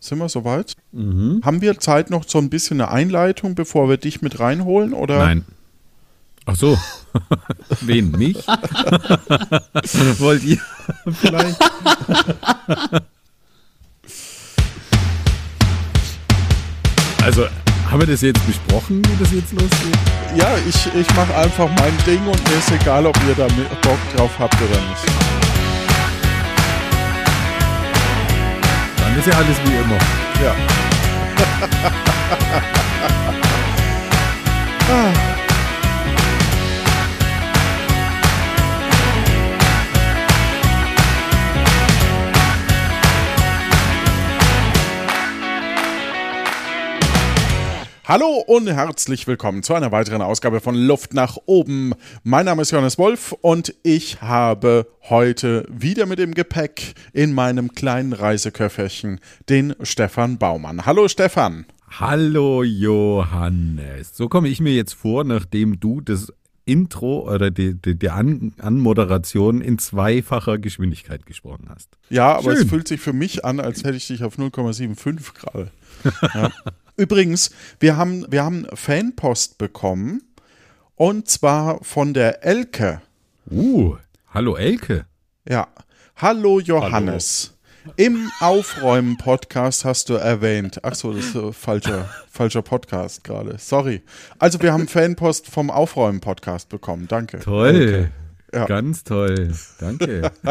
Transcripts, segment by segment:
Sind wir soweit? Mhm. Haben wir Zeit noch so ein bisschen eine Einleitung, bevor wir dich mit reinholen? Oder? Nein. Ach so. Wen? Mich? Wollt ihr vielleicht? Also, haben wir das jetzt besprochen, wie das jetzt losgeht? Ja, ich, ich mache einfach mein Ding und mir ist egal, ob ihr da Bock drauf habt oder nicht. Ist ja alles wie immer. Ja. ah. Hallo und herzlich willkommen zu einer weiteren Ausgabe von Luft nach oben. Mein Name ist Johannes Wolf und ich habe heute wieder mit dem Gepäck in meinem kleinen Reiseköfferchen den Stefan Baumann. Hallo Stefan. Hallo Johannes. So komme ich mir jetzt vor, nachdem du das Intro oder die, die, die An Anmoderation in zweifacher Geschwindigkeit gesprochen hast. Ja, aber Schön. es fühlt sich für mich an, als hätte ich dich auf 0,75 gerade. Ja. Übrigens, wir haben, wir haben Fanpost bekommen und zwar von der Elke. Uh, hallo Elke. Ja. Hallo Johannes. Hallo. Im Aufräumen-Podcast hast du erwähnt. Achso, das ist ein falscher, falscher Podcast gerade. Sorry. Also, wir haben Fanpost vom Aufräumen-Podcast bekommen. Danke. Toll. Elke. Ja. Ganz toll. Danke.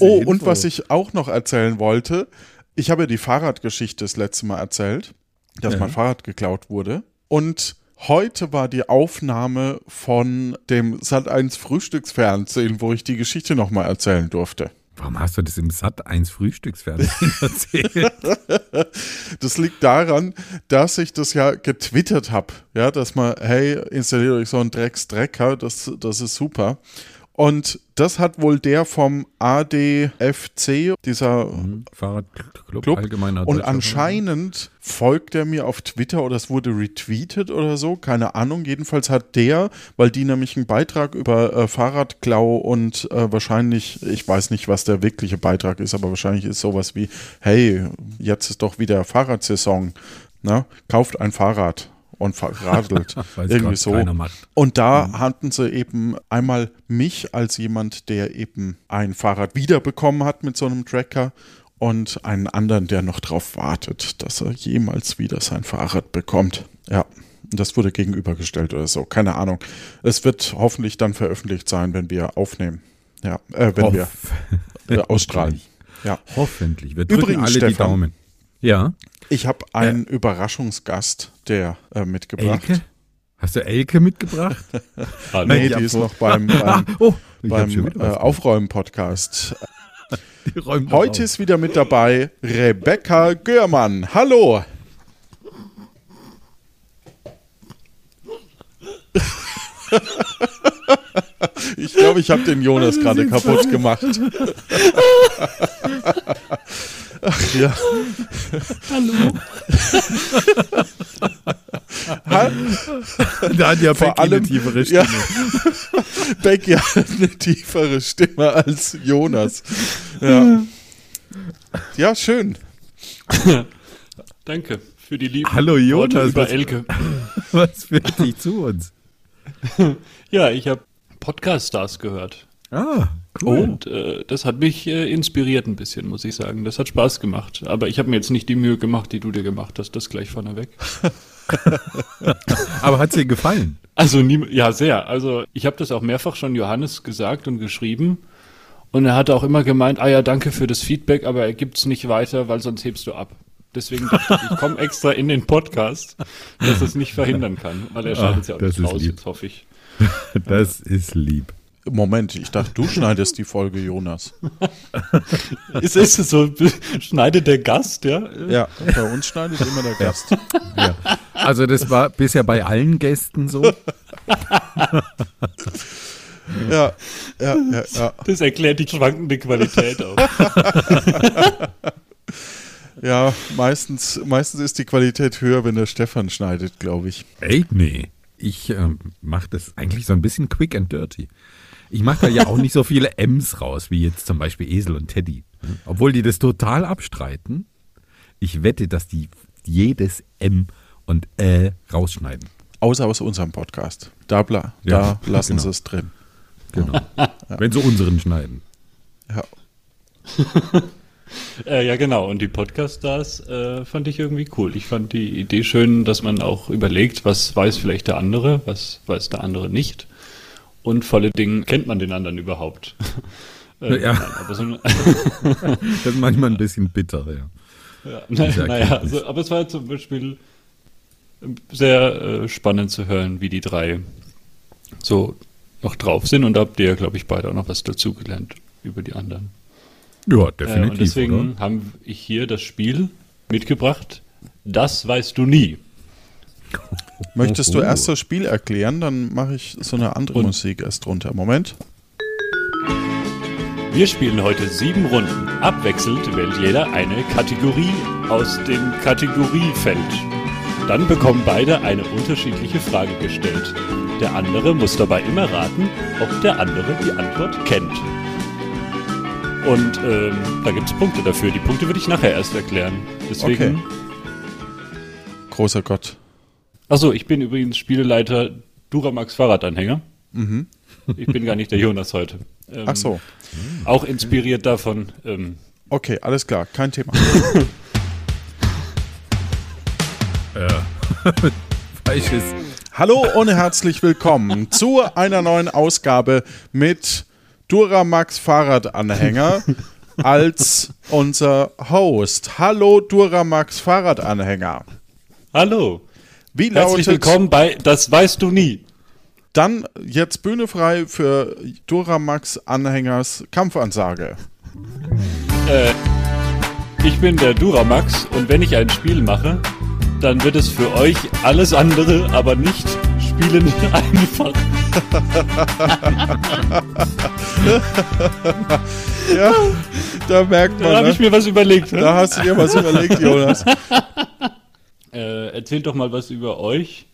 oh, Info. und was ich auch noch erzählen wollte, ich habe die Fahrradgeschichte das letzte Mal erzählt dass ja. mein Fahrrad geklaut wurde. Und heute war die Aufnahme von dem Sat1 Frühstücksfernsehen, wo ich die Geschichte nochmal erzählen durfte. Warum hast du das im Sat 1 Frühstücksfernsehen erzählt? das liegt daran, dass ich das ja getwittert habe. Ja, dass man, hey, installiert euch so einen Drecksdrecker, das, das ist super. Und das hat wohl der vom ADFC, dieser mhm. Fahrradclub, Club. allgemeiner Und anscheinend folgt er mir auf Twitter oder es wurde retweetet oder so, keine Ahnung. Jedenfalls hat der, weil die nämlich einen Beitrag über äh, Fahrradklau und äh, wahrscheinlich, ich weiß nicht, was der wirkliche Beitrag ist, aber wahrscheinlich ist sowas wie, hey, jetzt ist doch wieder Fahrradsaison. Ne? Kauft ein Fahrrad und verradelt. irgendwie so. Und da mhm. hatten sie eben einmal mich als jemand, der eben ein Fahrrad wiederbekommen hat mit so einem Tracker und einen anderen, der noch drauf wartet, dass er jemals wieder sein Fahrrad bekommt. Ja. Das wurde gegenübergestellt oder so. Keine Ahnung. Es wird hoffentlich dann veröffentlicht sein, wenn wir aufnehmen. Ja, äh, wenn Hoff wir äh, ausstrahlen. Ja. Hoffentlich. Wir drücken Übrigens, alle Stefan, die Daumen. Ja. Ich habe einen äh, Überraschungsgast, der äh, mitgebracht. Elke? Hast du Elke mitgebracht? Hallo. Nee, die ist noch beim, beim, oh, beim äh, Aufräumen-Podcast. Heute ist wieder mit dabei Rebecca Görmann. Hallo. ich glaube, ich habe den Jonas gerade kaputt gemacht. Ach ja. Hallo. da hat ja Becky allem, eine tiefere Stimme. Ja, Becky hat eine tiefere Stimme als Jonas. Ja, ja schön. Danke für die lieben Hallo Jonas, über Elke. Was führt dich zu uns? ja, ich habe Podcast-Stars gehört. Ah, cool. Und äh, das hat mich äh, inspiriert ein bisschen, muss ich sagen. Das hat Spaß gemacht. Aber ich habe mir jetzt nicht die Mühe gemacht, die du dir gemacht hast. Das gleich vorneweg. Aber hat es dir gefallen? Also, nie, ja, sehr. Also, ich habe das auch mehrfach schon Johannes gesagt und geschrieben. Und er hat auch immer gemeint, ah ja, danke für das Feedback, aber er gibt es nicht weiter, weil sonst hebst du ab. Deswegen dachte ich, ich komme extra in den Podcast, dass es nicht verhindern kann, weil er schneidet es ja auch nicht raus, jetzt hoffe ich. Das ist lieb. Moment, ich dachte, du schneidest die Folge, Jonas. ist es so, schneidet der Gast, ja? Ja, bei uns schneidet immer der Gast. Ja. Also das war bisher bei allen Gästen so. Ja, ja, ja, ja. Das erklärt die schwankende Qualität auch. Ja, meistens, meistens ist die Qualität höher, wenn der Stefan schneidet, glaube ich. Ey, nee. Ich äh, mache das eigentlich so ein bisschen quick and dirty. Ich mache da ja auch nicht so viele M's raus, wie jetzt zum Beispiel Esel und Teddy. Obwohl die das total abstreiten. Ich wette, dass die jedes M und Ä rausschneiden. Außer aus unserem Podcast. Da, bla, Ja, da lassen genau. sie es drin. Genau. Wenn sie unseren schneiden. Ja. Äh, ja, genau. Und die Podcast-Stars äh, fand ich irgendwie cool. Ich fand die Idee schön, dass man auch überlegt, was weiß vielleicht der andere, was weiß der andere nicht. Und vor allen Dingen kennt man den anderen überhaupt. äh, Ja. nein, aber so, Das ist manchmal ein bisschen bitter, ja. ja, na, naja, Erkenntnis. also, aber es war zum Beispiel sehr äh, spannend zu hören, wie die drei so noch drauf sind. Und da habt ihr, glaube ich, beide auch noch was dazugelernt über die anderen. Ja, Äh, definitiv. und deswegen oder? haben ich hier das Spiel mitgebracht. Das weißt du nie. Möchtest du Oh. erst das Spiel erklären? Dann mache ich so eine andere Und- Musik erst drunter. Moment. Wir spielen heute sieben Runden. Abwechselnd wählt jeder eine Kategorie aus dem Kategoriefeld. Dann bekommen beide eine unterschiedliche Frage gestellt. Der andere muss dabei immer raten, ob der andere die Antwort kennt. Und ähm, da gibt es Punkte dafür. Die Punkte würde ich nachher erst erklären. Deswegen. Okay. Großer Gott. Achso, ich bin übrigens Spieleleiter Duramax Fahrradanhänger. Ich bin gar nicht der Jonas heute. Ähm, Ach so. Auch inspiriert davon. Ähm, Okay, alles klar. Kein Thema. Falsches. Hallo und herzlich willkommen zu einer neuen Ausgabe mit Duramax Fahrradanhänger als unser Host. Hallo Duramax Fahrradanhänger. hallo. Wie Herzlich lautet willkommen bei Das weißt du nie. dann jetzt Bühne frei für Duramax Anhängers Kampfansage? Äh, ich bin der Duramax und wenn ich ein Spiel mache, dann wird es für euch alles andere, aber nicht spielen einfach. Ja, da merkt Da man, habe ich ne? mir was überlegt. da Ne? hast du dir was überlegt, Jonas. Äh, erzählt doch mal was über euch.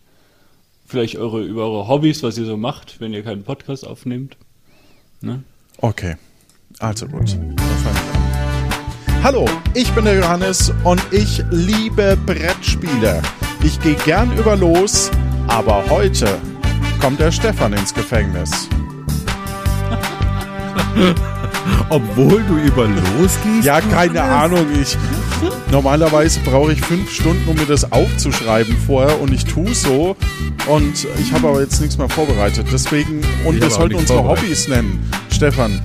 Vielleicht eure, über eure Hobbys, was ihr so macht, wenn ihr keinen Podcast aufnehmt. Ne? Okay, also gut. Hallo, ich bin der Johannes und ich liebe Brettspiele. Ich gehe gern über los, aber heute kommt der Stefan ins Gefängnis. Obwohl du über losgehst? Ja, keine Ahnung, ich. Normalerweise brauche ich fünf Stunden, um mir das aufzuschreiben vorher und ich tue so. Und ich habe aber jetzt nichts mehr vorbereitet. Deswegen, und Ich wir sollten unsere. Hobbys nennen. Stefan,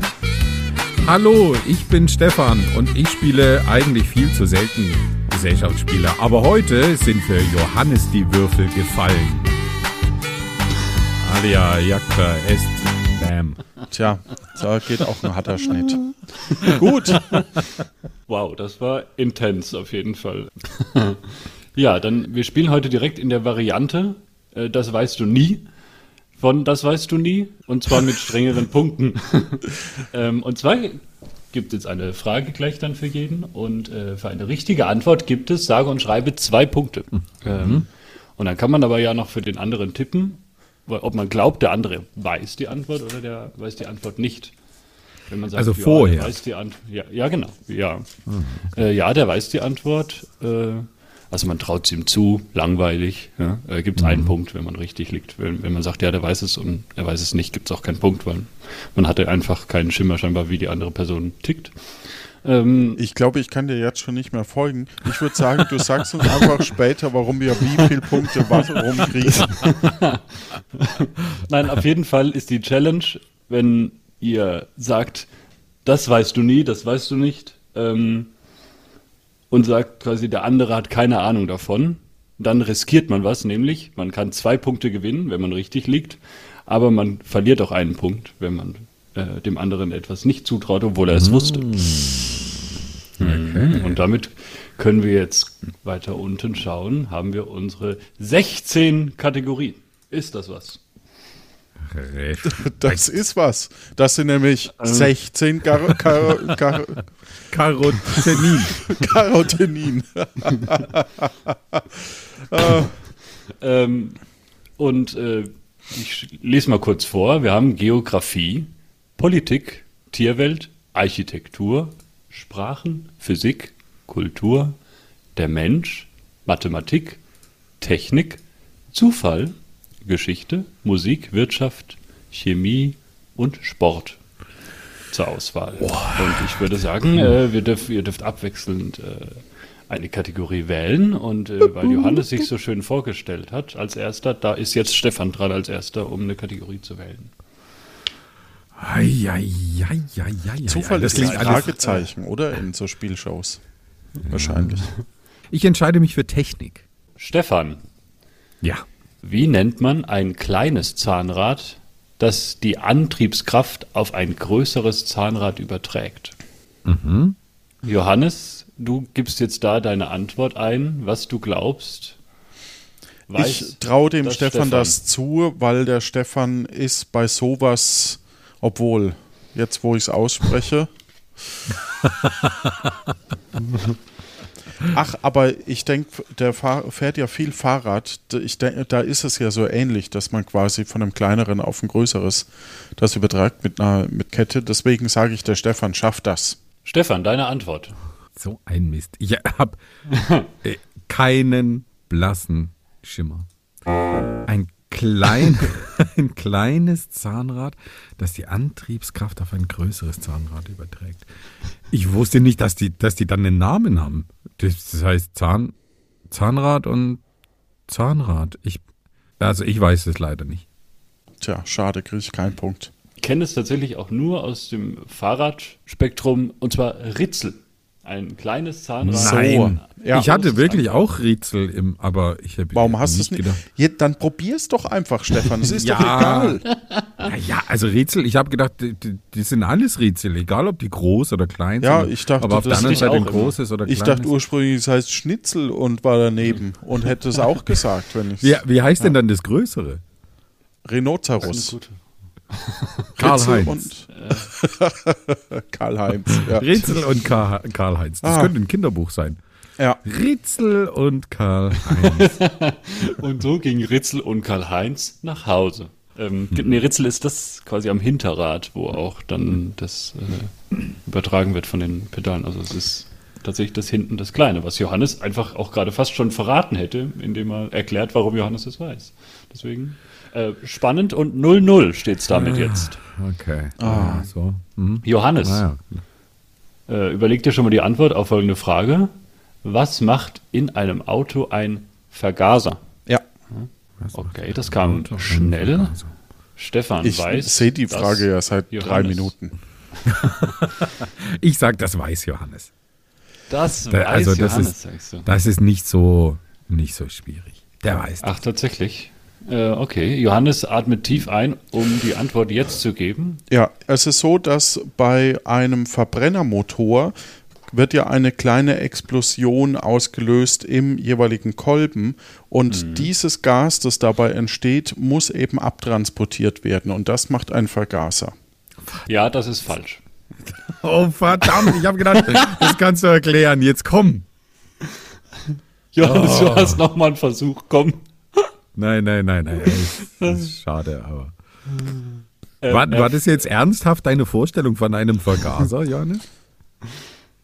Hallo, ich bin Stefan und ich spiele eigentlich viel zu selten Gesellschaftsspiele. Aber heute sind für Johannes die Würfel gefallen. Alia, Jacta, Est, Bam. tja, da geht auch ein harter Schnitt. Gut, Wow, das war intens auf jeden Fall. ja, dann wir spielen heute direkt in der Variante, äh, das weißt du nie. Von das weißt du nie und zwar mit strengeren Punkten. ähm, und zwar gibt es eine Frage gleich dann für jeden und äh, für eine richtige Antwort gibt es, sage und schreibe, zwei Punkte. Ähm, und dann kann man aber ja noch für den anderen tippen, ob man glaubt, der andere weiß die Antwort oder der weiß die Antwort nicht. Wenn man sagt, Also ja, vorher. Der weiß die Antwort. Ja, ja, genau. Ja. Äh, ja, der weiß die Antwort. Äh, also man traut es ihm zu, langweilig. Ja? Äh, gibt es einen Punkt, wenn man richtig liegt. Wenn, wenn man sagt, ja, der weiß es und er weiß es nicht, gibt es auch keinen Punkt, weil man hatte einfach keinen Schimmer scheinbar, wie die andere Person tickt. Ähm, ich glaube, ich kann dir jetzt schon nicht mehr folgen. Ich würde sagen, du sagst uns einfach später, warum wir wie viele Punkte warum kriegen. Nein, auf jeden Fall ist die Challenge, wenn ihr sagt, das weißt du nie, das weißt du nicht, ähm, und sagt quasi, der andere hat keine Ahnung davon, dann riskiert man was, nämlich man kann zwei Punkte gewinnen, wenn man richtig liegt, aber man verliert auch einen Punkt, wenn man äh, dem anderen etwas nicht zutraut, obwohl er es wusste. Mhm. Und damit können wir jetzt weiter unten schauen, haben wir unsere 16 Kategorien. Ist das was? Das ist was. Das sind nämlich 16 Gar Gar Gar Karotenin. Karotenin. Ähm, und äh, ich lese mal kurz vor. Wir haben Geografie, Politik, Tierwelt, Architektur, Sprachen, Physik, Kultur, der Mensch, Mathematik, Technik, Zufall, Geschichte, Musik, Wirtschaft, Chemie und Sport zur Auswahl. Und ich würde sagen, äh, wir dürf, ihr dürft abwechselnd äh, eine Kategorie wählen. Und äh, weil Johannes sich so schön vorgestellt hat als erster, da ist jetzt Stefan dran als erster, um eine Kategorie zu wählen. Eieieiei. Zufall das ist ein. Fragezeichen, oder? In so Spielshows. Wahrscheinlich. Ich entscheide mich für Technik. Stefan, Ja. wie nennt man ein kleines Zahnrad, das die Antriebskraft auf ein größeres Zahnrad überträgt? Johannes, du gibst jetzt da deine Antwort ein, was du glaubst. ich traue dem Stefan, Stefan. das zu, weil der Stefan ist bei sowas, obwohl, jetzt wo ich es ausspreche. Ach, aber ich denke, der Fahr fährt ja viel Fahrrad. Ich denk, da ist es ja so ähnlich, dass man quasi von einem kleineren auf ein größeres das übertragt mit einer mit Kette. Deswegen sage ich, der Stefan schafft das. Stefan, deine Antwort. So ein Mist. Ich habe äh, keinen blassen Schimmer. Ein, klein, ein kleines Zahnrad, das die Antriebskraft auf ein größeres Zahnrad überträgt. Ich wusste nicht, dass die, dass die dann einen Namen haben. Das, das heißt Zahn, Zahnrad und Zahnrad. Ich, also ich weiß es leider nicht. Tja, schade, kriege ich keinen Punkt. Ich kenne es tatsächlich auch nur aus dem Fahrradspektrum und zwar Ritzel. Ein kleines Zahnrad. So. Nein. Ja. ich hatte wirklich auch Rätsel im, aber ich habe Warum hast du es nicht? gedacht. Ja, dann probier's doch einfach, Stefan. Es ist Ja. doch egal. Ja, ja, also Rätsel, ich habe gedacht, die, die, sind alles Rätsel, egal ob die groß oder klein Ja, sind. ich dachte, aber auf der das anderen ist Seite ein immer. großes oder Ich kleines. dachte ursprünglich, es heißt Schnitzel und war daneben und hätte es auch gesagt, wenn ich wie, wie heißt denn dann das Größere? Rhinoceros. Karl-Heinz. und Karl-Heinz. Ja. Rätsel und Karl- Karl-Heinz. Das Ah. könnte ein Kinderbuch sein. ja. Rätsel und Karl-Heinz. Und so ging Ritzel und Karl-Heinz nach Hause. Ähm, Nee, Ritzel ist das quasi am Hinterrad, wo auch dann das äh, übertragen wird von den Pedalen. Also es ist tatsächlich das hinten das Kleine, was Johannes einfach auch gerade fast schon verraten hätte, indem er erklärt, warum Johannes es weiß. Deswegen äh, spannend und 0-0 steht es damit jetzt. Okay. Ah. So. Mhm. Johannes, Naja. äh, überleg dir schon mal die Antwort auf folgende Frage. Was macht in einem Auto ein Vergaser? ja. Okay, das kam schnell. Stefan Ich weiß. sehe die Frage ja seit drei Johannes- Minuten. Ich sag, das weiß Johannes. Das Da- weiß also das Johannes, ist- sagst du. Das ist nicht so, nicht so schwierig. Der weiß das. Ach, tatsächlich. Äh, okay, Johannes atmet tief ein, um die Antwort jetzt zu geben. Ja, es ist so, dass bei einem Verbrennermotor wird ja eine kleine Explosion ausgelöst im jeweiligen Kolben und dieses Gas, das dabei entsteht, muss eben abtransportiert werden und das macht ein Vergaser. Ja, das ist falsch. Oh, verdammt, ich habe gedacht, das kannst du erklären. Jetzt komm. Johannes, Oh. du hast nochmal einen Versuch, komm. Nein, nein, nein, nein. Das ist schade, aber. Äh, War, war das jetzt ernsthaft deine Vorstellung von einem Vergaser, Johannes?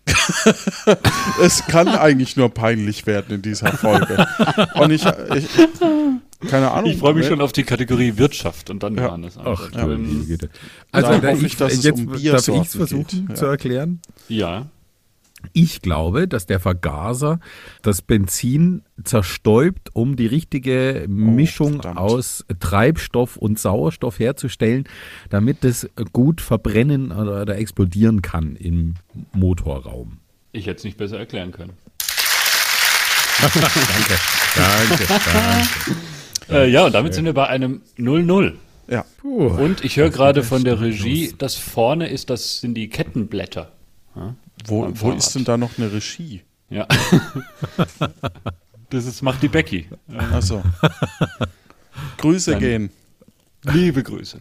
Es kann eigentlich nur peinlich werden in dieser Folge. Und ich, ich keine Ahnung. Ich freue mich schon auf die Kategorie Wirtschaft und dann Ja. Johannes. Ach, Ja. Ähm. Also, Da ich, ich, dass es jetzt um darf ich es versuchen geht, zu ja. erklären. ja. Ich glaube, dass der Vergaser das Benzin zerstäubt, um die richtige Mischung verdammt. aus Treibstoff und Sauerstoff herzustellen, damit es gut verbrennen oder, oder explodieren kann im Motorraum. Ich hätte es nicht besser erklären können. Danke, danke, danke. Äh, ja, und damit sind wir bei einem 0-0. Ja. Puh. Und ich höre gerade von der Regie, das vorne ist, das sind die Kettenblätter. Wo, wo ist denn da noch eine Regie? Ja. Das ist, macht die Becky. Also. Grüße Dann- gehen. Liebe Grüße.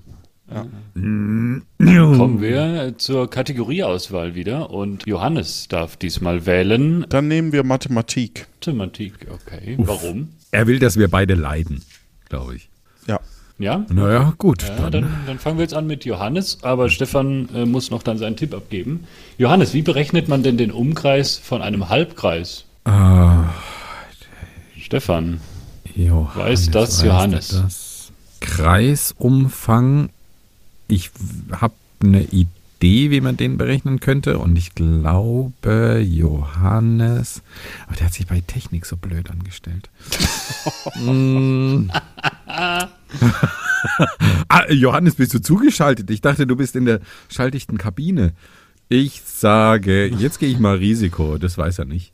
Ja. Kommen wir zur Kategorieauswahl wieder und Johannes darf diesmal wählen. Dann nehmen wir Mathematik. Mathematik, okay. Warum? Er will, dass wir beide leiden, glaube ich. Ja. Ja? Naja, gut. Ja, dann. dann, dann fangen wir jetzt an mit Johannes, aber Stefan äh, muss noch dann seinen Tipp abgeben. Johannes, wie berechnet man denn den Umkreis von einem Halbkreis? Ah, Stefan. Johannes, Weiß das Johannes? Das. Kreisumfang. Ich habe eine Idee, wie man den berechnen könnte. Und ich glaube, Johannes. Aber der hat sich bei Technik so blöd angestellt. Mm. ah, Johannes, bist du zugeschaltet? Ich dachte, du bist in der schaltichten Kabine. Ich sage, jetzt gehe ich mal Risiko. Das weiß er nicht.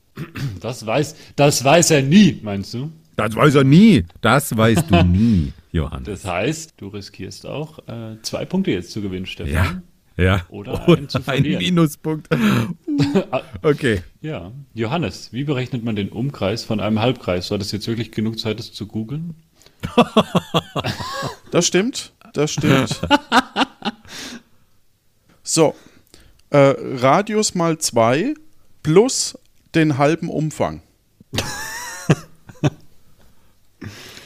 Das weiß, das weiß er nie, meinst du? Das weiß er nie. Das weißt du nie, Johannes. Das heißt, du riskierst auch äh, zwei Punkte jetzt zu gewinnen, Stefan. Ja. Ja. Oder einen zu ein verlieren. Minuspunkt. Okay. Ja. Johannes, wie berechnet man den Umkreis von einem Halbkreis? War das jetzt wirklich genug Zeit, das zu googeln? Das stimmt, das stimmt. So, äh, Radius mal 2 plus den halben Umfang.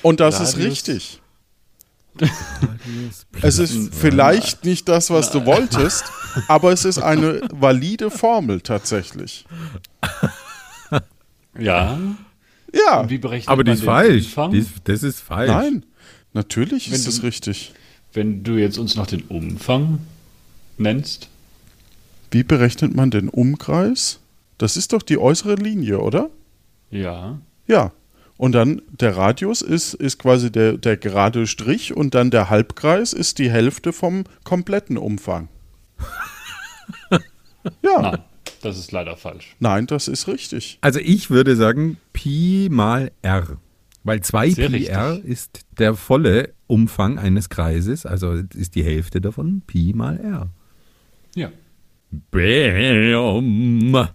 Und das ist Radius- richtig. Es ist vielleicht nicht das, was du wolltest, aber es ist eine valide Formel tatsächlich. Ja. Ja, Und wie berechnet Aber die ist falsch. Die ist, das ist falsch. nein, natürlich Wenn ist es richtig. Wenn du jetzt uns noch den Umfang nennst. Wie berechnet man den Umkreis? Das ist doch die äußere Linie, oder? Ja. Ja. Und dann der Radius ist, ist quasi der, der gerade Strich und dann der Halbkreis ist die Hälfte vom kompletten Umfang. ja, Nein, das ist leider falsch. nein, das ist richtig. Also ich würde sagen Pi mal R. Weil 2 Sehr Pi richtig. R ist der volle Umfang eines Kreises, also ist die Hälfte davon Pi mal R. Ja.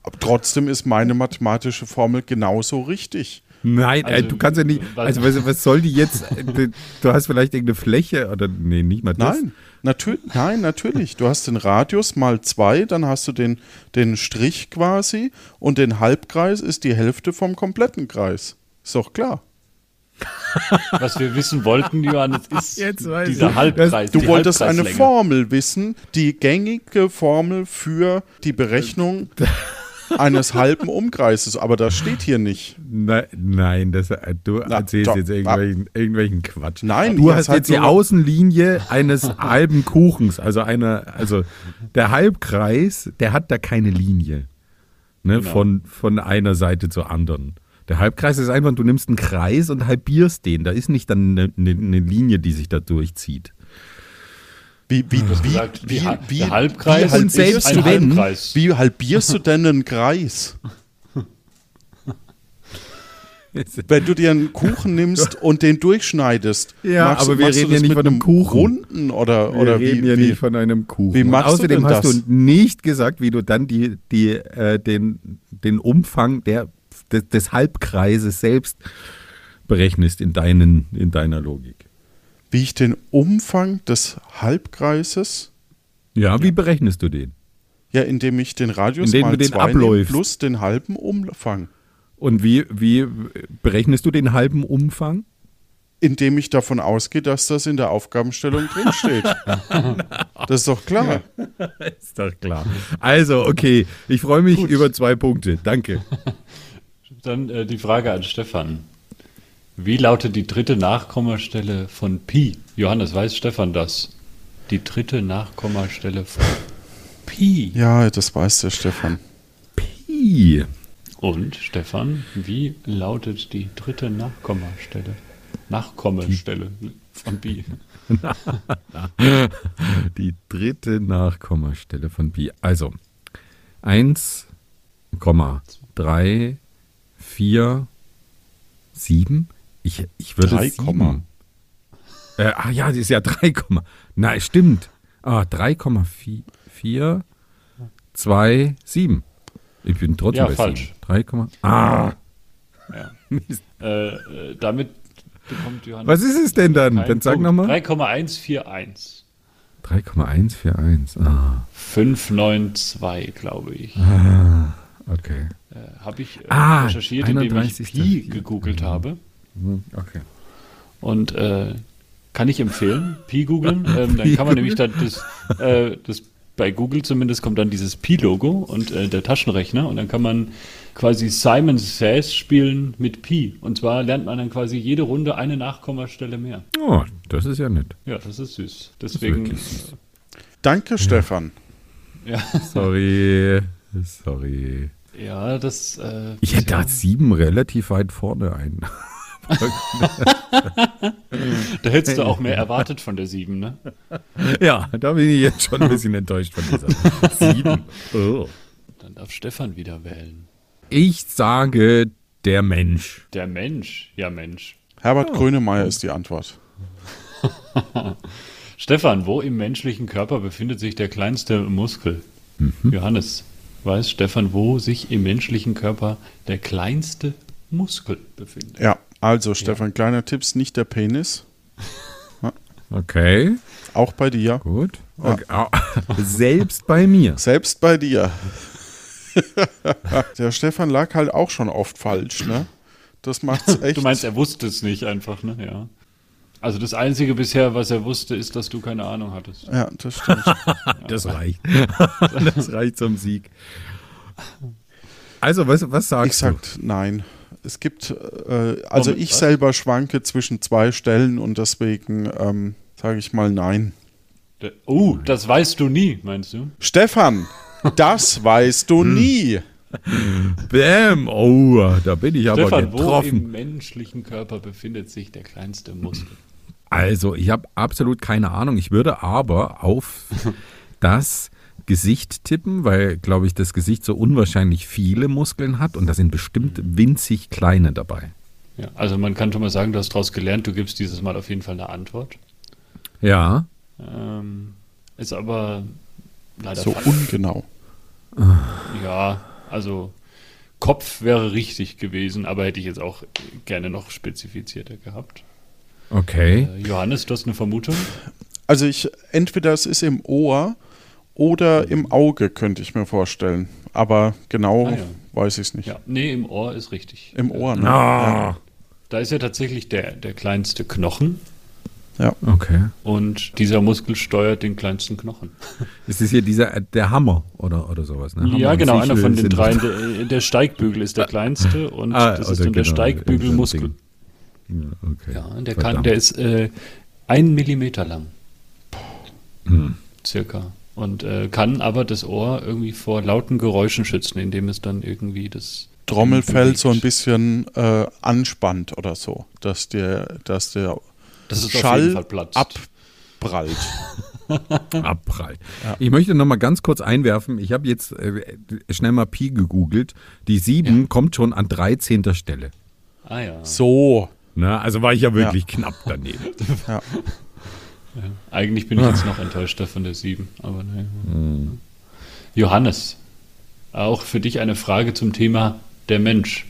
Aber trotzdem ist meine mathematische Formel genauso richtig. Nein, äh, Also, du kannst ja nicht. was- Also was, was soll die jetzt? äh, Du hast vielleicht irgendeine Fläche oder nee, nicht mal das. Nein, natürlich, nein, natürlich. Du hast den Radius mal zwei, dann hast du den, den Strich quasi und den Halbkreis ist die Hälfte vom kompletten Kreis. Ist doch klar. Was wir wissen wollten, Johannes, ist Jetzt weiß dieser ich. Halbkreis. Du die wolltest eine. Formel wissen, die gängige Formel für die Berechnung eines halben Umkreises, aber das steht hier nicht. Nein, nein das, äh, du Na, erzählst doch, jetzt irgendwelchen, irgendwelchen Quatsch. Nein, du hast halt jetzt die Außenlinie eines halben Kuchens, also einer, also der Halbkreis, der hat da keine Linie, ne, Genau. von von einer Seite zur anderen. Der Halbkreis ist einfach, du nimmst einen Kreis und halbierst den. Da ist nicht dann eine, eine, eine Linie, die sich da durchzieht. Wie, wie, wie, gesagt, wie, wie, der Halbkreis wie, Und halb- selbst ein wenn- Halbkreis. wie halbierst du denn einen Kreis? Wenn du dir einen Kuchen nimmst und den durchschneidest, Ja, aber wir machst du reden ja nicht von einem Kuchen. Runden oder, Wir oder reden wie, ja wie? nicht von einem Kuchen. wie machst du außerdem denn hast das? du nicht gesagt, wie du dann die, die, äh, den, den Umfang der, des, des Halbkreises selbst berechnest in, deinen, in deiner Logik. Wie ich den Umfang des Halbkreises, Ja, wie berechnest du den? ja, indem ich den Radius Indem mal du den zwei nehme plus den halben Umfang. Und wie, wie berechnest du den halben Umfang? Indem ich davon ausgehe, dass das in der Aufgabenstellung drinsteht. das ist doch klar. Ist doch klar. Also, okay, ich freue mich über zwei Punkte. Danke. Dann äh, die Frage an Stefan. Wie lautet die dritte Nachkommastelle von Pi? Johannes, weiß Stefan das? Die dritte Nachkommastelle von Pi. Ja, das weiß der Stefan. Pi. Und Stefan, wie lautet die dritte Nachkommastelle? Nachkommastelle von Pi. Die dritte Nachkommastelle von Pi. Also 1,347. Ich, ich würde Drei sieben. Komma. Äh, ah ja, die ist ja 3, Nein, stimmt. Ah, 3,427. Ich bin trotzdem Ja, bei falsch. 7. 3, ah, Ja. Äh, äh, damit bekommt Johannes. Was ist es denn dann? Dann sag nochmal. 3,141. 3,141. Ah, 592, glaube ich. okay. Äh, habe ich äh, Ah, recherchiert, indem ich 31. Pi gegoogelt habe. Mhm, Okay. Und äh, kann ich empfehlen, Pi googeln. Ähm, dann kann man nämlich dann das, äh, das bei Google zumindest kommt dann dieses Pi-Logo und äh, der Taschenrechner und dann kann man quasi Simon Says spielen mit Pi. Und zwar lernt man dann quasi jede Runde eine Nachkommastelle mehr. Oh, das ist ja nett. Ja, das ist süß. Deswegen, süß. Danke, Stefan. ja, Sorry. Sorry. ja, das. Äh, Ich hätte ja, da sieben relativ weit vorne ein. da hättest du auch mehr erwartet von der 7, ne? Ja, da bin ich jetzt schon ein bisschen enttäuscht von dieser. Sieben. Oh. Dann darf Stefan wieder wählen. Ich sage der Mensch. Der Mensch, ja Mensch. Herbert Grönemeyer ist die Antwort. Stefan, wo im menschlichen Körper befindet sich der kleinste Muskel? Johannes, weiß Stefan, wo sich im menschlichen Körper der kleinste Muskel befindet? Ja, also Stefan, kleiner Tipps, nicht der Penis. Okay, Auch bei dir. gut. Okay. au. Selbst bei mir. Selbst bei dir. der Stefan lag halt auch schon oft falsch, ne? Das macht's echt. Du meinst, er wusste es nicht einfach, ne? Ja. Also das Einzige bisher, was er wusste, ist, dass du keine Ahnung hattest. ja, das stimmt. Das reicht. Das reicht zum Sieg. Also, was, was sagst Ich sag nein. Es gibt, äh, also Moment, ich was? selber schwanke zwischen zwei Stellen und deswegen ähm, sage ich mal nein. Der, oh, das weißt du nie, meinst du? Stefan, das weißt du Hm. nie. Bäm. Oh, da bin ich aber Stefan, wo getroffen. im menschlichen Körper befindet sich der kleinste Muskel? Also, ich habe absolut keine Ahnung. Ich würde aber auf das Gesicht tippen, weil, glaube ich, das Gesicht so unwahrscheinlich viele Muskeln hat und da sind bestimmt winzig kleine dabei. Ja, also man kann schon mal sagen, du hast daraus gelernt, du gibst dieses Mal auf jeden Fall eine Antwort. Ja. Ähm, ist aber leider So falsch. ungenau. Ja, also Kopf wäre richtig gewesen, aber hätte ich jetzt auch gerne noch spezifizierter gehabt. Okay. Äh, Johannes, du hast eine Vermutung? Also ich, entweder es ist im Ohr oder im Auge, könnte ich mir vorstellen. Aber genau Ah, ja. weiß ich es nicht. Ja, nee, im Ohr ist richtig. Im Ohr, ne? Ah. Da ist ja tatsächlich der, der kleinste Knochen Okay. und dieser Muskel steuert den kleinsten Knochen. Es ist hier dieser, äh, der Hammer oder, oder sowas. Ne? Hammer ja, genau, einer von den dreien. Der, der Steigbügel ist der kleinste und Ah, das ist oder dann der genau, Steigbügelmuskel. Ding. Ja, okay. Ja, und der, kann, der ist äh, ein Millimeter lang, Hm. circa. Und äh, kann aber das Ohr irgendwie vor lauten Geräuschen schützen, indem es dann irgendwie das Trommelfell so ein bisschen äh, anspannt oder so, dass der, dass der jeden Schall Fall platzt. abprallt. Abprall. Ich möchte noch mal ganz kurz einwerfen. Ich habe jetzt äh, schnell mal Pi gegoogelt. Die 7 kommt schon an 13. Stelle. Ah ja. So. Na, also war ich ja wirklich knapp daneben. Ja. Eigentlich bin ich jetzt noch enttäuschter von der 7, aber naja. Johannes, auch für dich eine Frage zum Thema der Mensch.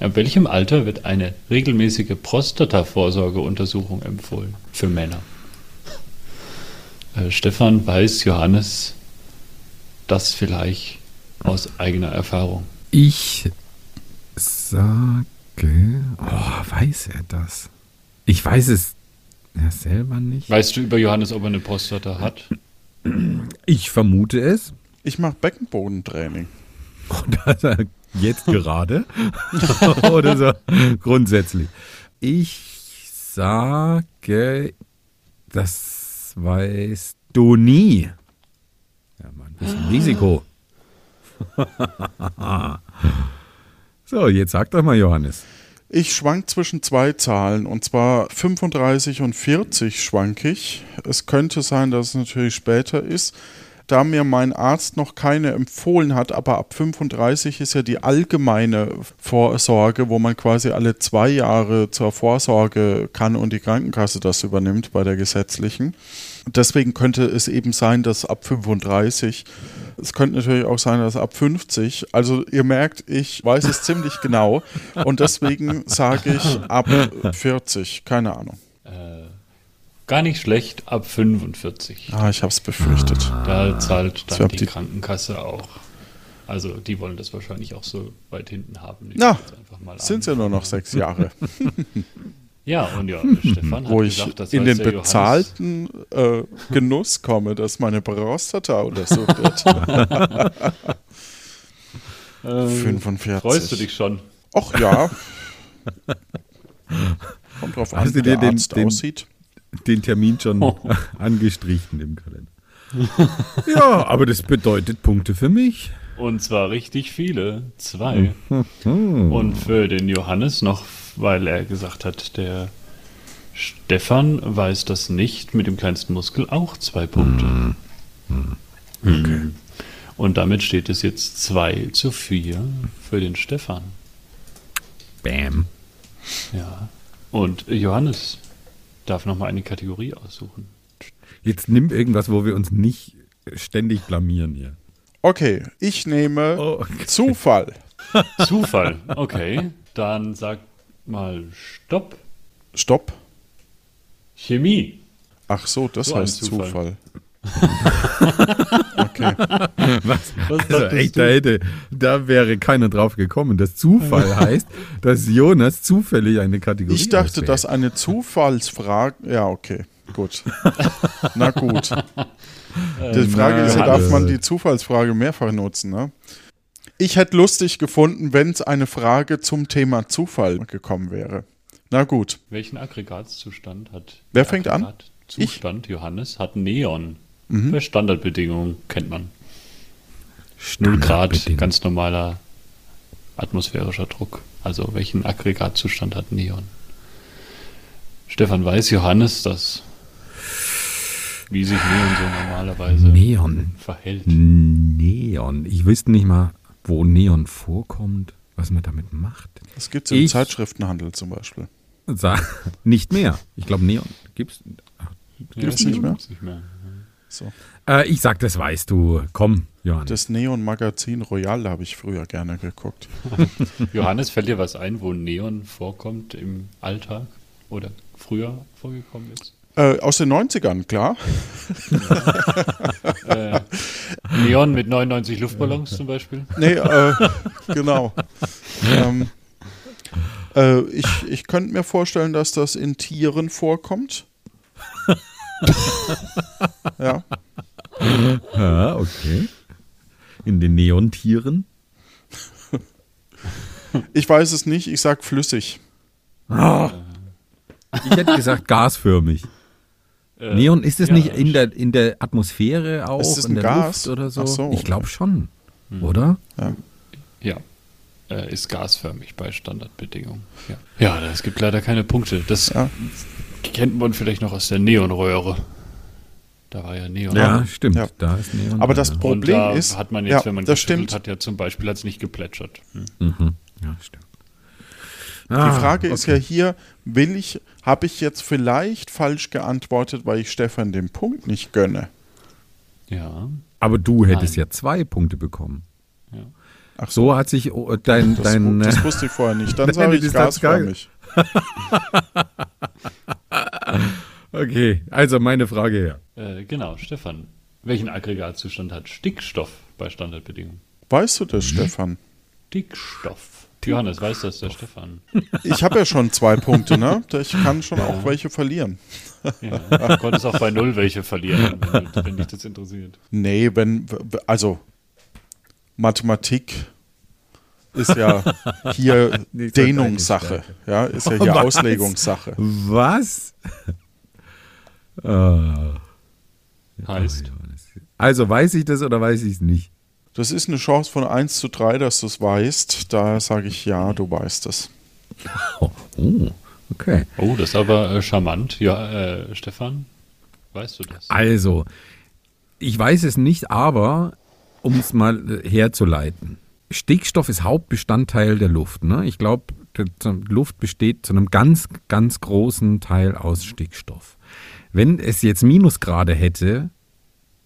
Ab welchem Alter wird eine regelmäßige Prostata-Vorsorgeuntersuchung empfohlen für Männer? Äh, Stefan weiß Johannes das vielleicht aus eigener Erfahrung. Ich sage, oh, weiß er das? Ich weiß es ja, selber nicht. Weißt du über Johannes, ob er eine Prostata hat? Ich vermute es. Ich mache Beckenbodentraining. Er jetzt gerade oder so grundsätzlich. Ich sage, das weißt du nie. Ja, mal ein bisschen Risiko. so, jetzt sag doch mal, Johannes. Ich schwank zwischen zwei Zahlen und zwar 35 und 40 schwank ich. Es könnte sein, dass es natürlich später ist. Da mir mein Arzt noch keine empfohlen hat, aber ab 35 ist ja die allgemeine Vorsorge, wo man quasi alle zwei Jahre zur Vorsorge kann und die Krankenkasse das übernimmt bei der gesetzlichen. Deswegen könnte es eben sein, dass ab 35, es könnte natürlich auch sein, dass ab 50, also ihr merkt, ich weiß es ziemlich genau und deswegen sage ich ab 40, keine Ahnung. Äh, gar nicht schlecht, ab 45. Ah, ich habe es befürchtet. Da zahlt dann die die- Krankenkasse auch. Also die wollen das wahrscheinlich auch so weit hinten haben. Ich Na. Sind ja nur noch sechs Jahre. Ja, und ja, Stefan hat wo ich gesagt, das in den bezahlten äh, Genuss komme, dass meine Prostata untersucht wird. Ähm, 45. Freust du dich schon? Ach ja. Kommt drauf an, Hast du wie der dir den- Arzt den- aussieht. Den Termin schon angestrichen im Kalender. ja, aber das bedeutet Punkte für mich. Und zwar richtig viele. Zwei. Und für den Johannes noch, weil er gesagt hat, der Stefan weiß das nicht, mit dem kleinsten Muskel auch zwei Punkte. Mhm. Und damit steht es jetzt 2 zu 4 für den Stefan. Bam. Ja. Und Johannes darf nochmal eine Kategorie aussuchen. Jetzt nimm irgendwas, wo wir uns nicht ständig blamieren hier. Okay, ich nehme Oh, okay. Zufall. Zufall. Okay. Dann sag mal Stopp. Stopp. Chemie. Ach so, das So heißt Zufall. Zufall. okay. Was? Was Also echt, du? da, hätte, da wäre keiner drauf gekommen. Das Zufall heißt, dass Jonas zufällig eine Kategorie Ich dachte, auswählt. dass eine Zufallsfrage. Ja, okay. Gut. Na gut. Die Frage ist ja, darf man die Zufallsfrage mehrfach nutzen, ne? Ich hätte lustig gefunden, wenn es eine Frage zum Thema Zufall gekommen wäre. Na gut. Welchen Aggregatzustand hat? Wer fängt an? Aggregatzustand, Johannes, hat Neon. Bei Standardbedingungen kennt man. 0 Grad, ganz normaler atmosphärischer Druck. Also welchen Aggregatzustand hat Neon? Stefan weiß Johannes das. Wie sich Neon so normalerweise Neon. verhält. Neon. Ich wüsste nicht mal, wo Neon vorkommt, was man damit macht. Das gibt es im Ich- Zeitschriftenhandel zum Beispiel. Nicht mehr. Ich glaube, Neon gibt's. Ja, es nicht mehr? gibt's nicht mehr. So. Äh, ich sag, das weißt du. Komm, Johannes. Das Neon-Magazin Royal habe ich früher gerne geguckt. Johannes, fällt dir was ein, wo Neon vorkommt im Alltag oder früher vorgekommen ist? Äh, aus den 90ern, klar. Äh, Neon mit 99 Luftballons zum Beispiel. Nee, äh, genau. ähm, äh, ich ich könnte mir vorstellen, dass das in Tieren vorkommt. ja. Ja, okay. In den Neontieren. Ich weiß es nicht, ich sag flüssig. Ich hätte gesagt gasförmig. Äh, Neon, ist es ja, nicht in der, in der Atmosphäre auch, Ist es in ein der Gas? Luft oder so? So. Ich glaube schon, oder? Ja, äh, ist gasförmig bei Standardbedingungen. Ja. ja, es gibt leider keine Punkte. Das Ja. kennt man vielleicht noch aus der Neonröhre. Da war ja Neon. Ja, stimmt. Ja. Da ist Neon. Aber das Problem da ist, hat man jetzt, ja, wenn man das stimmt. hat, ja zum Beispiel hat es nicht geplätschert. Hm. ja. Mhm. ja, stimmt. Die Ah, Frage ist ja okay. hier, will ich, habe ich jetzt vielleicht falsch geantwortet, weil ich Stefan den Punkt nicht gönne? Ja, Aber du hättest Nein. ja zwei Punkte bekommen. ja. Ach So hat sich oh, dein, das, dein das äh, wusste ich vorher nicht. Dann sage ich gasförmig. Okay, also meine Frage her. Äh, genau, Stefan. Welchen Aggregatzustand hat Stickstoff bei Standardbedingungen? Weißt du das, Stefan? Stickstoff. Johannes, weiß das der Stefan? Ich habe ja schon zwei Punkte, ne? Ich kann schon auch welche verlieren. Ja, du konntest auch bei Null welche verlieren, wenn, dich das interessiert. Nee, wenn, also Mathematik ist ja hier Dehnungssache, ja, ist ja hier Was? Auslegungssache. Was? Ah, Heißt, also weiß ich das oder weiß ich es nicht? Das ist eine Chance von 1 zu 3, dass du es weißt. Da sage ich ja, du weißt es. Oh, okay. oh, das ist aber äh, charmant. Ja, äh, Stefan, weißt du das? Also, ich weiß es nicht, aber um es mal äh, herzuleiten. Stickstoff ist Hauptbestandteil der Luft. Ne? Ich glaube, Luft besteht zu einem ganz, ganz großen Teil aus Stickstoff. Wenn es jetzt Minusgrade hätte,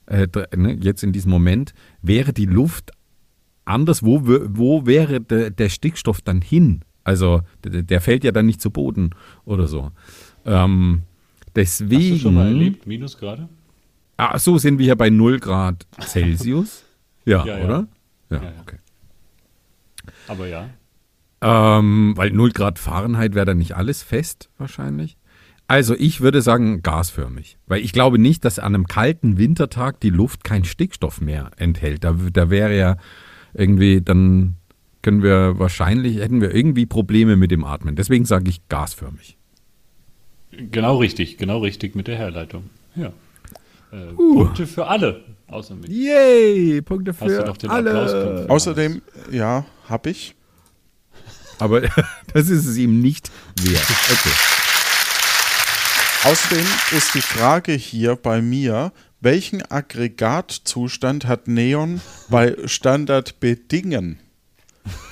äh, ne, jetzt in diesem Moment, wäre die Luft anders. Wo, wo wäre der, der Stickstoff dann hin? Also, der, der fällt ja dann nicht zu Boden oder so. Ähm, deswegen. Hast du schon mal erlebt, Minusgrade? Ah, so sind wir hier bei 0 Grad Celsius. Ja, Ja, ja. oder? Ja, Ja, ja. okay. Aber ja. Ähm, weil 0 Grad Fahrenheit wäre dann nicht alles fest, wahrscheinlich. Also ich würde sagen gasförmig. Weil ich glaube nicht, dass an einem kalten Wintertag die Luft keinen Stickstoff mehr enthält. Da, da wäre ja irgendwie, dann können wir wahrscheinlich, hätten wir irgendwie Probleme mit dem Atmen. Deswegen sage ich gasförmig. Genau richtig, genau richtig mit der Herleitung. Ja. Äh, Punkte für alle, außer mich. Yay! Punkte Hast du für noch den alle. Applauspunkt? Außerdem, ja, hab ich. Aber das ist es ihm nicht wert. Okay. Außerdem ist die Frage hier bei mir, welchen Aggregatzustand hat Neon bei Standardbedingen?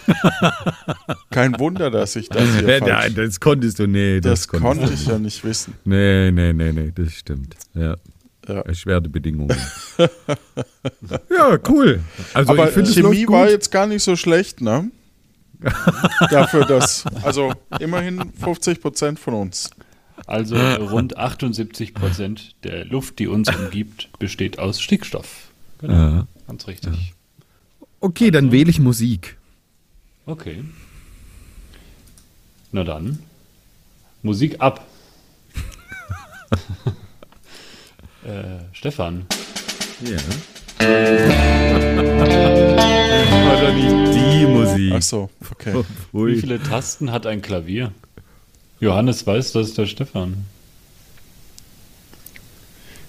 Kein Wunder, dass ich das hier Ja, falsch... da- das konntest du, nee. Das, konntest konnte ich ja nicht wissen. Nee, nee, nee, nee, das stimmt. Ja. Ja. Erschwerte Bedingungen. ja, cool. Also Aber ich Chemie war jetzt gar nicht so schlecht, ne? Dafür, dass, also immerhin 50 Prozent von uns. Also rund 78 Prozent der Luft, die uns umgibt, besteht aus Stickstoff. Genau, Ja. ganz richtig. Okay, dann wähle ich Musik. Okay. Na dann, Musik ab. äh, Stefan, Ja. war doch nicht die Musik. Ach so, okay. Wie viele Tasten hat ein Klavier? Johannes weiß, das ist der Stefan.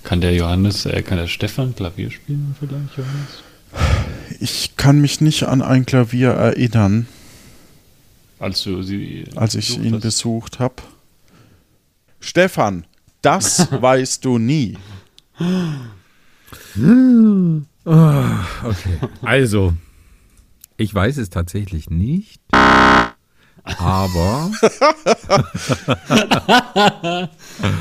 Kann der Johannes, äh, kann der Stefan Klavier spielen vielleicht, Johannes? Ich kann mich nicht an ein Klavier erinnern, Als du sie als ich ihn hast? besucht habe. Stefan, das weißt du nie. Ah, okay. Also, ich weiß es tatsächlich nicht. Aber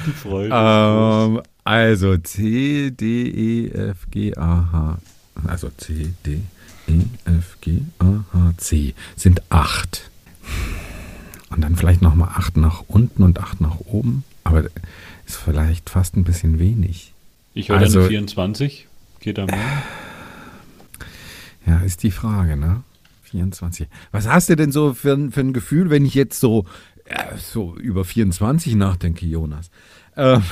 Die Freude. ähm, also C, D, E, F, G, A, H. Also C, D, E, F, G, A, H, C sind acht. Und dann vielleicht nochmal acht nach unten und acht nach oben. Aber ist vielleicht fast ein bisschen wenig. Ich höre also- dann 24. Geht da mehr? Ja, ist die Frage, ne? 24. Was hast du denn so für, ein- für ein Gefühl, wenn ich jetzt so, äh, so über 24 nachdenke, Jonas? Ähm,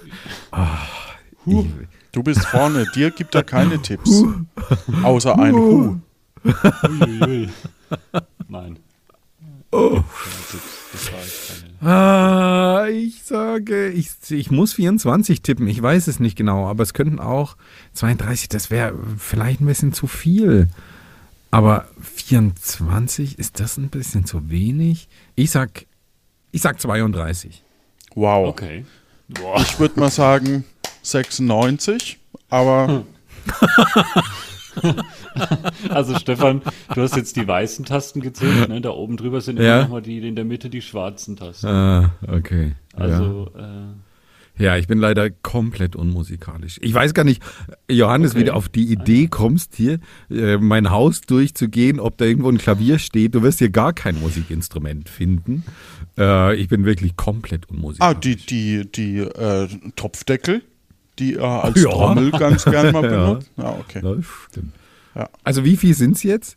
ah, ich, Du bist vorne, dir gibt er keine Tipps. Außer ein Hu. Uiuiui. Nein. Oh. Das war jetzt keine. ah, ich sage, ich, ich muss 24 tippen. Ich weiß es nicht genau, aber es könnten auch 32, das wäre vielleicht ein bisschen zu viel. Aber 24, ist das ein bisschen zu wenig? Ich sag, ich sag 32. Wow. Okay. Boah. Ich würde mal sagen 96, aber Also Stefan, du hast jetzt die weißen Tasten gezählt, ne? Da oben drüber sind immer Ja. nochmal die in der Mitte die schwarzen Tasten. Ah, okay. ja. Also, äh, Ja, ich bin leider komplett unmusikalisch. Ich weiß gar nicht, Johannes, wie Okay. du auf die Idee kommst, hier äh, mein Haus durchzugehen, ob da irgendwo ein Klavier steht. Du wirst hier gar kein Musikinstrument finden. Äh, ich bin wirklich komplett ah, unmusikalisch. die, die, die äh, Topfdeckel, die er als Ja. Trommel ganz gern mal Ja. benutzt. Ja, okay. Das stimmt. Ja. Also wie viel sind's jetzt?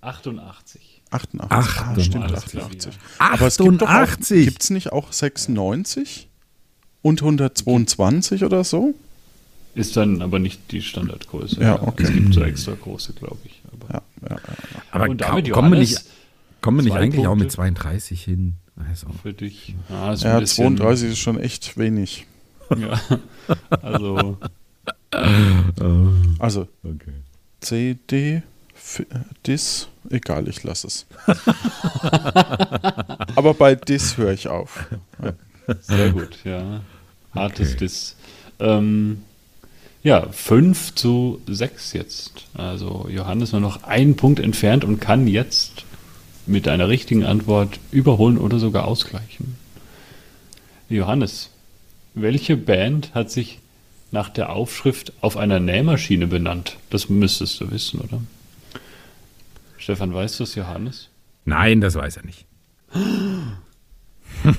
88. 88. 88. Ah, stimmt, Alles 88. Klavier. Aber es gibt doch auch, 88. gibt es nicht auch 96 und 122 oder so? Ist dann aber nicht die Standardgröße. Ja, okay. Es gibt so extra große, glaube ich. Aber Ja, ja, ja. Aber Und damit, kommen wir nicht, kommen wir nicht eigentlich auch mit Punkte. 32 hin? Also, für dich. Ja, ist ja bisschen, 32 ist schon echt wenig. Ja. Also, Also okay. C, D, F, Dis, egal, ich lasse es. Aber bei Dis höre ich auf. Sehr gut, ja. Hartes Diss. Ähm, ja, 5 zu 6 jetzt. Also Johannes nur noch einen Punkt entfernt und kann jetzt mit einer richtigen Antwort überholen oder sogar ausgleichen. Johannes, welche Band hat sich nach der Aufschrift auf einer Nähmaschine benannt? Das müsstest du wissen, oder? Stefan, weißt du es, Johannes? Nein, das weiß er nicht.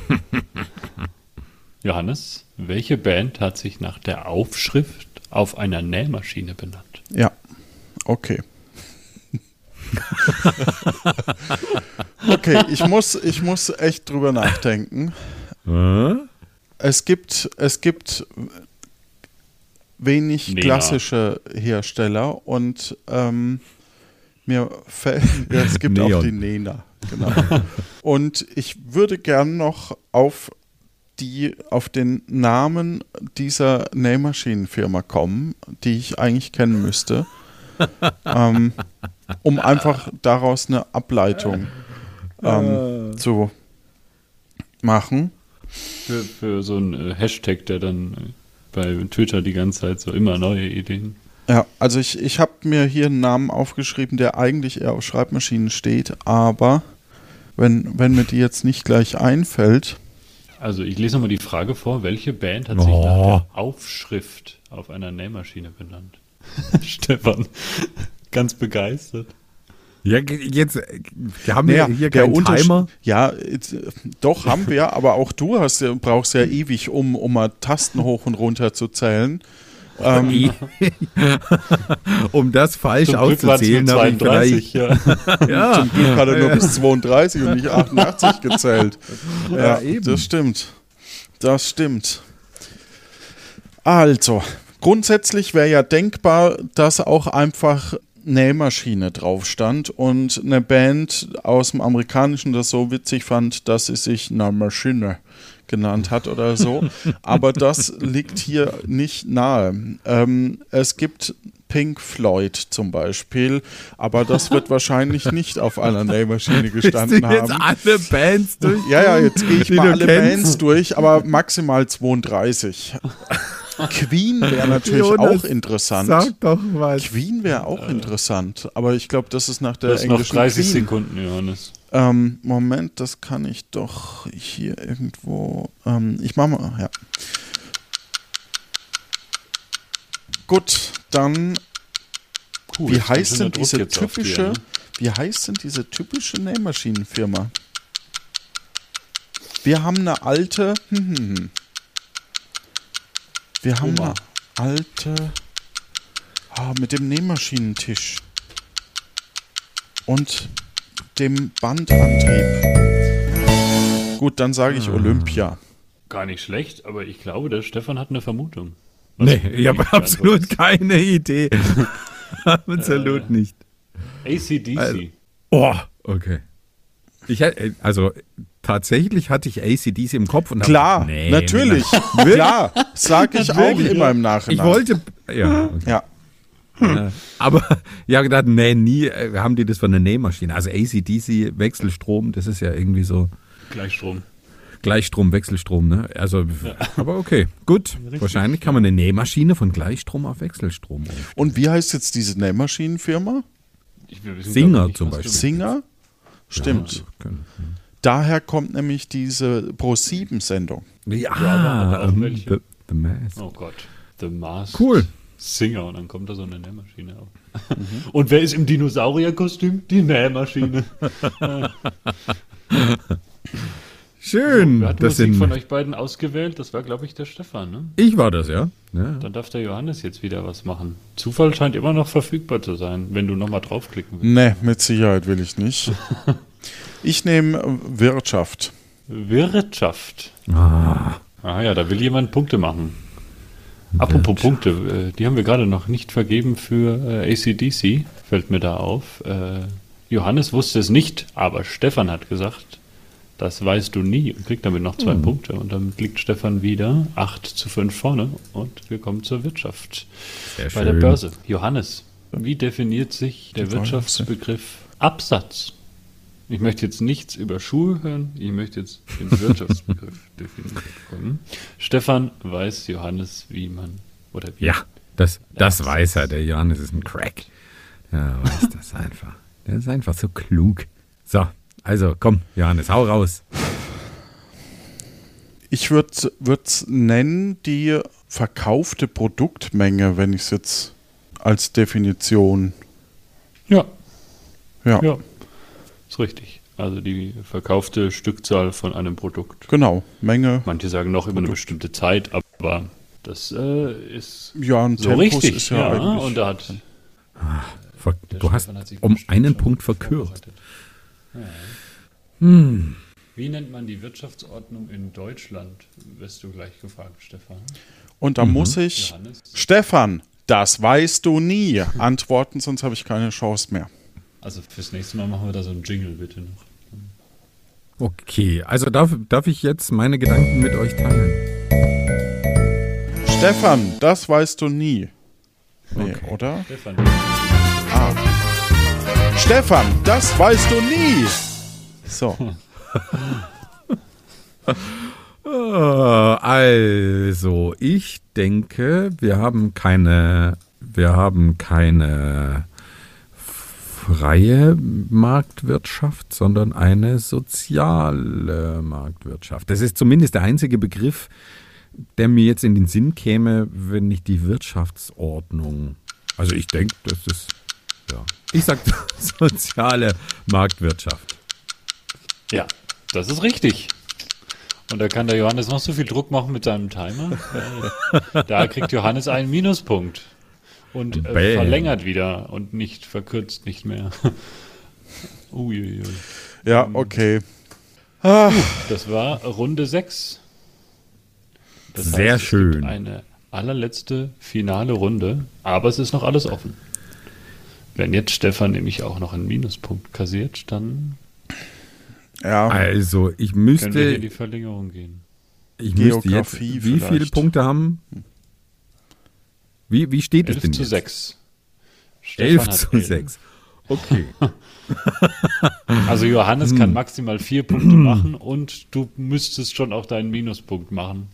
Johannes, welche Band hat sich nach der Aufschrift auf einer Nähmaschine benannt? Ja, okay. Okay, ich muss, ich muss echt drüber nachdenken. Äh? Es gibt, es gibt wenig Nena. klassische Hersteller und ähm, mir fällt, ja, es gibt auch Neon. die Nena, genau. und ich würde gern noch auf die, auf den Namen dieser Nähmaschinenfirma kommen, die ich eigentlich kennen müsste, ähm, um einfach daraus eine Ableitung ähm, zu machen. Für, für so einen äh, Hashtag, der dann äh, bei Twitter die ganze Zeit so immer neue Ideen. Ja, also ich, ich habe mir hier einen Namen aufgeschrieben, der eigentlich eher auf Schreibmaschinen steht, aber wenn, wenn mir die jetzt nicht gleich einfällt, Also ich lese nochmal die Frage vor, welche Band hat sich Oh. nach der Aufschrift auf einer Nähmaschine benannt? Stefan, ganz begeistert. Ja, jetzt äh, haben wir naja, hier der keinen Unterschied- Timer. Ja, jetzt, doch haben wir, aber auch du hast brauchst ja ewig, um, um mal Tasten hoch und runter zu zählen. Ähm, um das falsch Zum Glück auszuzählen, habe ich 32, vielleicht. ja. Ja, Zum Glück hat er nur bis 32 und nicht 88 gezählt. Ja, eben. das stimmt. Das stimmt. Also, grundsätzlich wäre ja denkbar, dass auch einfach Nähmaschine drauf stand und eine Band aus dem Amerikanischen das so witzig fand, dass sie sich eine Maschine genannt hat oder so. Aber das liegt hier nicht nahe. Ähm, es gibt Pink Floyd zum Beispiel, aber das wird wahrscheinlich nicht auf einer Nähmaschine gestanden jetzt haben. alle Bands durch? Ja, ja, jetzt gehe ich mal alle kennst? Bands durch, aber maximal 32. Queen wäre natürlich Jonas, auch interessant. Sag doch was. Queen wäre auch interessant, aber ich glaube, das ist nach der hast noch englischen 30 Queen. Sekunden, Johannes. Ähm, Moment, das kann ich doch hier irgendwo. Ähm, ich mache mal, ja. Gut, dann, Puh, wie heißt denn diese auf dir, typische, ne? wie heißt denn diese typische Nähmaschinenfirma? Wir haben eine alte, hm, hm, hm. wir haben Oma. eine alte, ah, mit dem Nähmaschinentisch und dem Bandantrieb. Gut, dann sage Ah. ich Olympia. Gar nicht schlecht, aber ich glaube, der Stefan hat eine Vermutung. Nee, Was- ich habe absolut keine Idee. absolut Äh. nicht. ACDC. Also- Oh, okay. Ich, hätt- also tatsächlich hatte ich ACDC im Kopf und hab Klar, gedacht, nee, natürlich. Klar, sage ich auch immer im Ich Nachhinein. wollte, ja, okay. Ja, Äh, aber ich habe gedacht, nee, nie äh, haben die das von der Nähmaschine. Also ACDC, Wechselstrom, das ist ja irgendwie so Gleichstrom. Gleichstrom, Wechselstrom, ne? Also, aber okay, gut. Wahrscheinlich kann man eine Nähmaschine von Gleichstrom auf Wechselstrom umstellen. und wie heißt jetzt diese Nähmaschinenfirma? Wissen, Singer nicht, zum Beispiel. Singer? Stimmt. Können- Daher kommt nämlich diese Pro-7-Sendung. Ja, aber auch welche. the, the Mask. Oh Gott. The Mars. Cool. Singer und dann kommt da so eine Nähmaschine auf. Mhm. Und wer ist im Dinosaurierkostüm? Die Nähmaschine. Schön. Wer hat das Musik sind, von euch beiden ausgewählt? Das war, glaube ich, der Stefan, ne? ich war das, ja. ja. Dann darf der Johannes jetzt wieder was machen. Zufall scheint immer noch verfügbar zu sein, wenn du nochmal draufklicken willst. Nee, mit Sicherheit will ich nicht. Ich nehme äh, Wirtschaft. Wirtschaft. Ah, Ah ja, da will jemand Punkte machen. Apropos Punkte, äh, die haben wir gerade noch nicht vergeben für äh, ACDC, fällt mir da auf. Äh, Johannes wusste es nicht, aber Stefan hat gesagt, das weißt du nie und kriegt damit noch zwei Punkte. Und damit liegt Stefan wieder 8 zu 5 vorne und wir kommen zur Wirtschaft. sehr Bei schön. der Börse. Johannes, wie definiert sich der. Wirtschaftsbegriff Absatz? Ich möchte jetzt nichts über Schuhe hören, ich möchte jetzt den Wirtschaftsbegriff definiert bekommen. Stefan weiß Johannes, wie man oder wie. Ja, das, das weiß er. Der Johannes ist ein Crack. Ja, weiß das einfach. Der ist einfach so klug. So, also komm, Johannes, hau raus. Ich würde es nennen die verkaufte Produktmenge, wenn ich es jetzt als Definition. Ja, Ja, ja, ist richtig. Also die verkaufte Stückzahl von einem Produkt. genau. Menge. Manche sagen noch über eine bestimmte Zeit, aber das äh, ist Ja, ein so Tempus richtig. ist ja, ja, und da hat Ver Der du hast Stefan hat sich um einen Punkt verkürzt. Ja. Hm. Wie nennt man die Wirtschaftsordnung in Deutschland? Wirst du gleich gefragt, Stefan. Und Mhm. da muss ich, Johannes? Stefan, das weißt du nie, antworten, sonst habe ich keine Chance mehr. Also fürs nächste Mal machen wir da so einen Jingle bitte noch. Okay, also darf, darf ich jetzt meine Gedanken mit euch teilen? Stefan, das weißt du nie. Nee, Okay. oder? Stefan, Stefan, das weißt du nie. So, Äh, Also, ich denke, wir haben keine, wir haben keine freie Marktwirtschaft, sondern eine soziale Marktwirtschaft. Das ist zumindest der einzige Begriff, der mir jetzt in den Sinn käme, wenn ich die Wirtschaftsordnung. Also ich denke, das ist ja. Ich sag soziale Marktwirtschaft. Ja, das ist richtig. Und da kann der Johannes noch so viel Druck machen mit seinem Timer. Da kriegt Johannes einen Minuspunkt. Und äh, verlängert wieder und nicht verkürzt nicht mehr. Uiuiui. ja, okay. Ah, Das war Runde 6. Das Sehr es schön. Gibt eine allerletzte finale Runde, aber es ist noch alles offen. Wenn jetzt Stefan nämlich auch noch einen Minuspunkt kassiert, dann ja, Also, ich können wir hier in müsste, die Verlängerung gehen. ich müsste jetzt, Geografie wie viele vielleicht. Punkte haben? Wie, wie steht es 11 denn zu jetzt? 6. 11 hat zu elf. 6. Okay. Also Johannes Hm. kann maximal vier Punkte machen und du müsstest schon auch deinen Minuspunkt machen.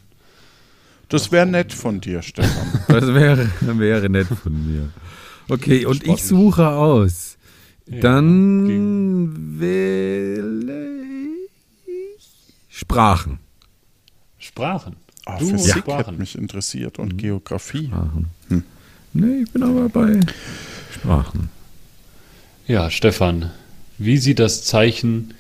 das wäre nett von dir, Stefan. Das wäre, wäre nett von mir. Okay, und ich suche aus. Dann wähle ich Sprachen. Sprachen. Ah, Du Physik Sprachen. hätte mich interessiert und Geografie. Sprachen. Nee, ich bin aber bei Sprachen. Ja, Stefan, wie sieht das Zeichen,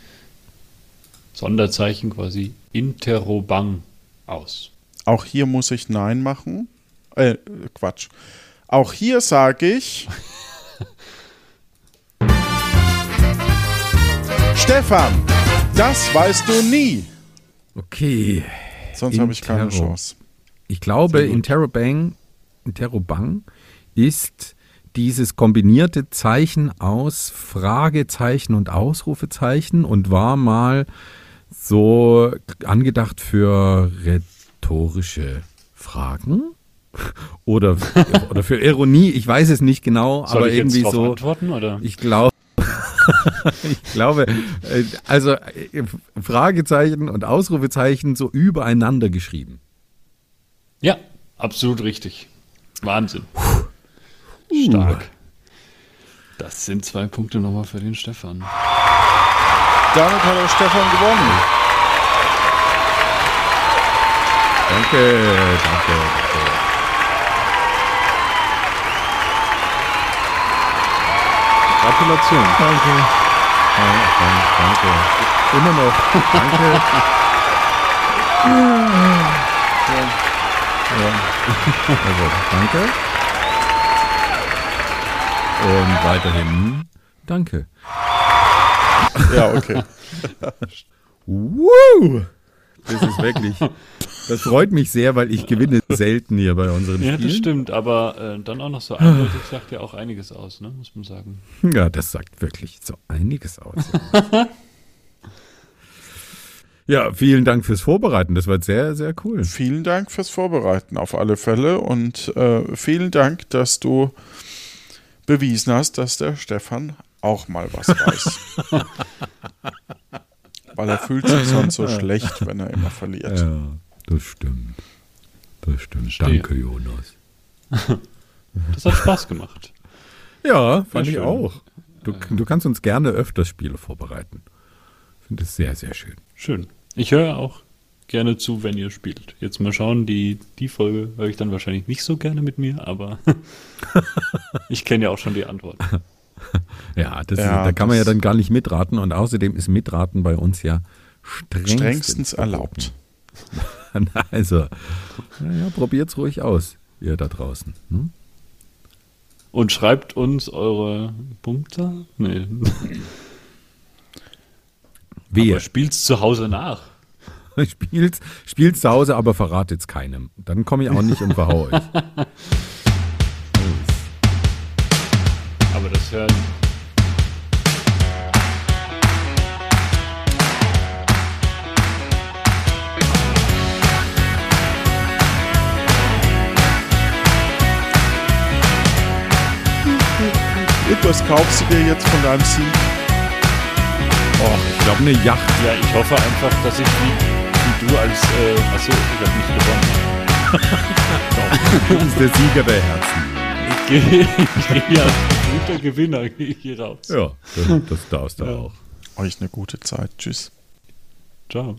Sonderzeichen quasi, Interrobang aus? Auch hier muss ich Nein machen. Äh, Quatsch. Auch hier sage ich. Stefan, das weißt du nie. Okay. Sonst habe ich keine. Chance. Ich glaube, Interrobang, Interrobang ist dieses kombinierte Zeichen aus Fragezeichen und Ausrufezeichen und war mal so angedacht für rhetorische Fragen oder, oder für Ironie. Ich weiß es nicht genau, Soll aber ich irgendwie so. antworten oder? Ich glaube, ich glaube, äh, also äh, Fragezeichen und Ausrufezeichen so übereinander geschrieben. Ja, absolut richtig. Wahnsinn. Stark. Das sind zwei Punkte nochmal für den Stefan. Damit hat der Stefan gewonnen. Danke, danke, danke. Gratulation. Danke. Danke, danke. Immer noch. Danke. Ja. Also, danke. Und weiterhin danke. Ja, okay. Woo! Das ist wirklich, das freut mich sehr, weil ich gewinne selten hier bei unseren Ja, Spielen. das stimmt, aber äh, dann auch noch so eindeutig sagt ja auch einiges aus, ne? muss man sagen. Ja, das sagt wirklich so einiges aus. ja, vielen Dank fürs Vorbereiten. Das war sehr, sehr cool. Vielen Dank fürs Vorbereiten auf alle Fälle und äh, vielen Dank, dass du bewiesen hast, dass der Stefan auch mal was weiß. Weil er fühlt sich sonst so schlecht, wenn er immer verliert. Ja, das stimmt. Das stimmt. Verstehe. Danke, Jonas. Das hat Spaß gemacht. Ja, fand ich auch. Du, du kannst uns gerne öfters Spiele vorbereiten. Ich finde es sehr, sehr schön. Schön. Ich höre auch gerne zu, wenn ihr spielt. Jetzt mal schauen, die, die Folge höre ich dann wahrscheinlich nicht so gerne mit mir, aber ich kenne ja auch schon die Antwort. Ja, das Ja, ist, da kann man ja dann gar nicht mitraten und außerdem ist Mitraten bei uns ja strengstens, Strengstens erlaubt. Also, naja, probiert's ruhig aus, ihr da draußen. Hm? und schreibt uns eure Punkte. Nee. Wehe. Aber spielt's zu Hause nach. Spielt's, spielt's zu Hause, aber verratet's keinem. Dann komme ich auch nicht und verhau euch. Aber das hören. Und was kaufst du dir jetzt von deinem Sieg? Och, ich glaube eine Yacht. Ja, ich hoffe einfach, dass ich wie, wie du als. Äh, achso, ich habe nicht gewonnen. Du bist der Sieger der Herzen. Ich gehe gehe als guter Gewinner gehe ich hier raus. Ja, das, das darfst du Ja. auch. Euch eine gute Zeit. Tschüss. Ciao.